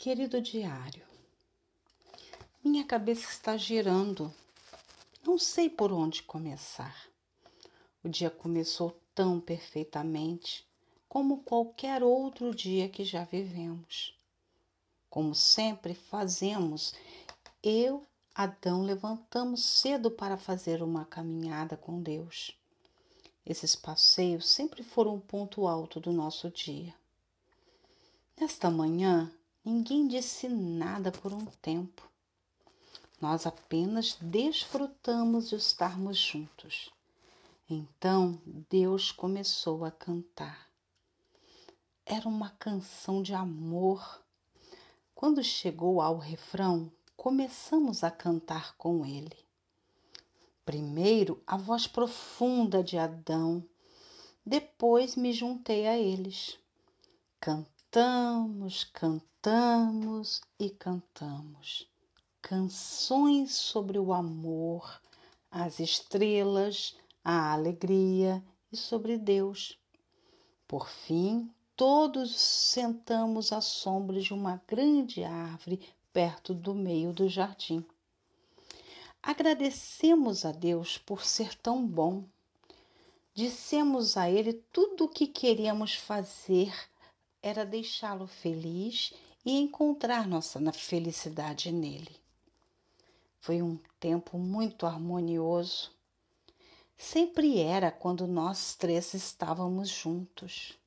Querido diário, minha cabeça está girando. Não sei por onde começar. O dia começou tão perfeitamente como qualquer outro dia que já vivemos. Como sempre fazemos, eu, Adão, levantamos cedo para fazer uma caminhada com Deus. Esses passeios sempre foram um ponto alto do nosso dia. Nesta manhã, ninguém disse nada por um tempo. Nós apenas desfrutamos de estarmos juntos. Então Deus começou a cantar. Era uma canção de amor. Quando chegou ao refrão, começamos a cantar com ele. Primeiro a voz profunda de Adão, depois me juntei a eles. Cantamos, cantamos e cantamos canções sobre o amor, as estrelas, a alegria e sobre Deus. Por fim, todos sentamos à sombra de uma grande árvore perto do meio do jardim. Agradecemos a Deus por ser tão bom. Dissemos a Ele tudo o que queríamos fazer era deixá-lo feliz e encontrar nossa felicidade nele. Foi um tempo muito harmonioso. Sempre era quando nós três estávamos juntos.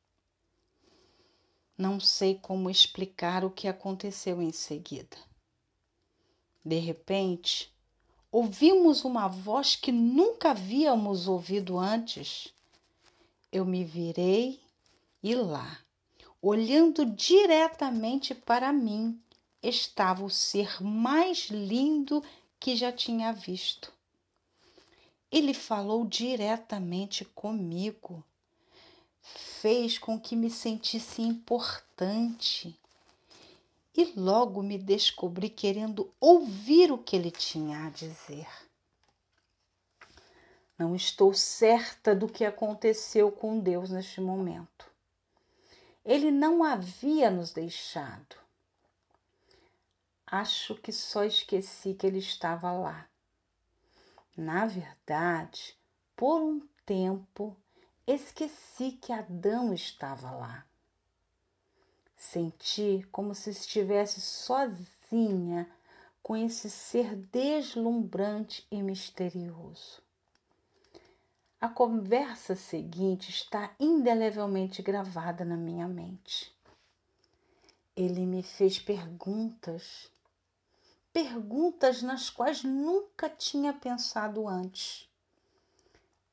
Não sei como explicar o que aconteceu em seguida. De repente, ouvimos uma voz que nunca havíamos ouvido antes. Eu me virei e lá, olhando diretamente para mim, estava o ser mais lindo que já tinha visto. Ele falou diretamente comigo, fez com que me sentisse importante e logo me descobri querendo ouvir o que ele tinha a dizer. Não estou certa do que aconteceu com Deus neste momento. Ele não havia nos deixado. Acho que só esqueci que ele estava lá. Na verdade, por um tempo, esqueci que Adão estava lá. Senti como se estivesse sozinha com esse ser deslumbrante e misterioso. A conversa seguinte está indelevelmente gravada na minha mente. Ele me fez perguntas, perguntas nas quais nunca tinha pensado antes.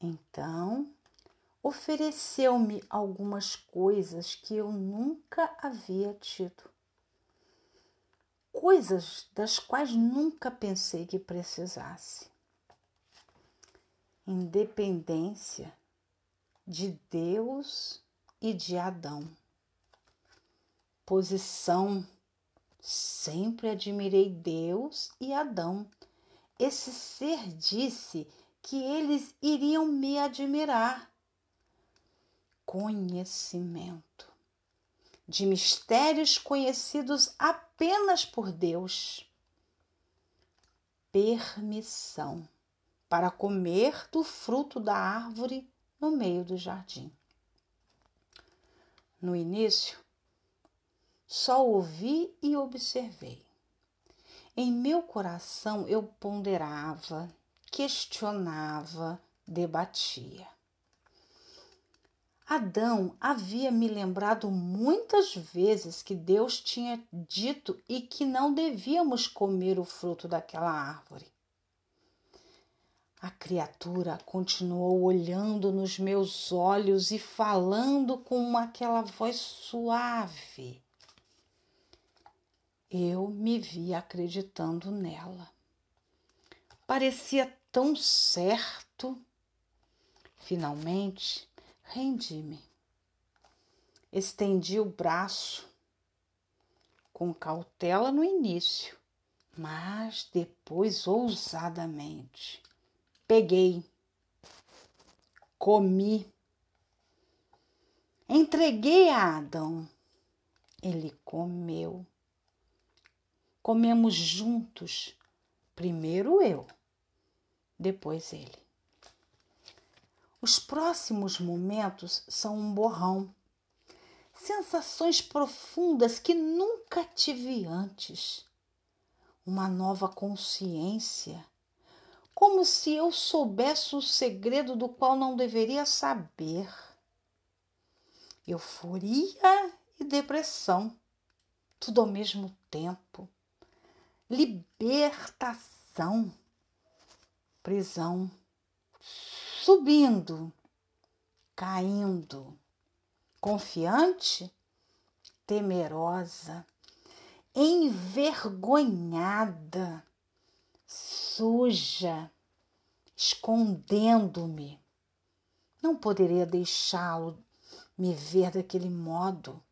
Então, ofereceu-me algumas coisas que eu nunca havia tido. Coisas das quais nunca pensei que precisasse. Independência de Deus e de Adão. Posição. Sempre admirei Deus e Adão. Esse ser disse que eles iriam me admirar conhecimento de mistérios conhecidos apenas por Deus. Permissão para comer do fruto da árvore no meio do jardim. No início, só ouvi e observei. Em meu coração eu ponderava, questionava, debatia. Adão havia me lembrado muitas vezes que Deus tinha dito e que não devíamos comer o fruto daquela árvore. A criatura continuou olhando nos meus olhos e falando com aquela voz suave. Eu me vi acreditando nela. Parecia tão certo. Finalmente, rendi-me. Estendi o braço com cautela no início, mas depois ousadamente. Peguei, comi, entreguei a Adão. Ele comeu, comemos juntos, primeiro eu, depois ele. Os próximos momentos são um borrão, sensações profundas que nunca tive antes, uma nova consciência, como se eu soubesse o segredo do qual não deveria saber. Euforia e depressão, tudo ao mesmo tempo. Libertação, prisão, subindo, caindo, confiante, temerosa, envergonhada, suja, escondendo-me. Não poderia deixá-lo me ver daquele modo,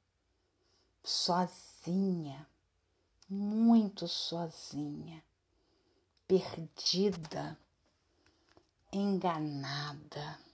sozinha, muito sozinha, perdida, enganada.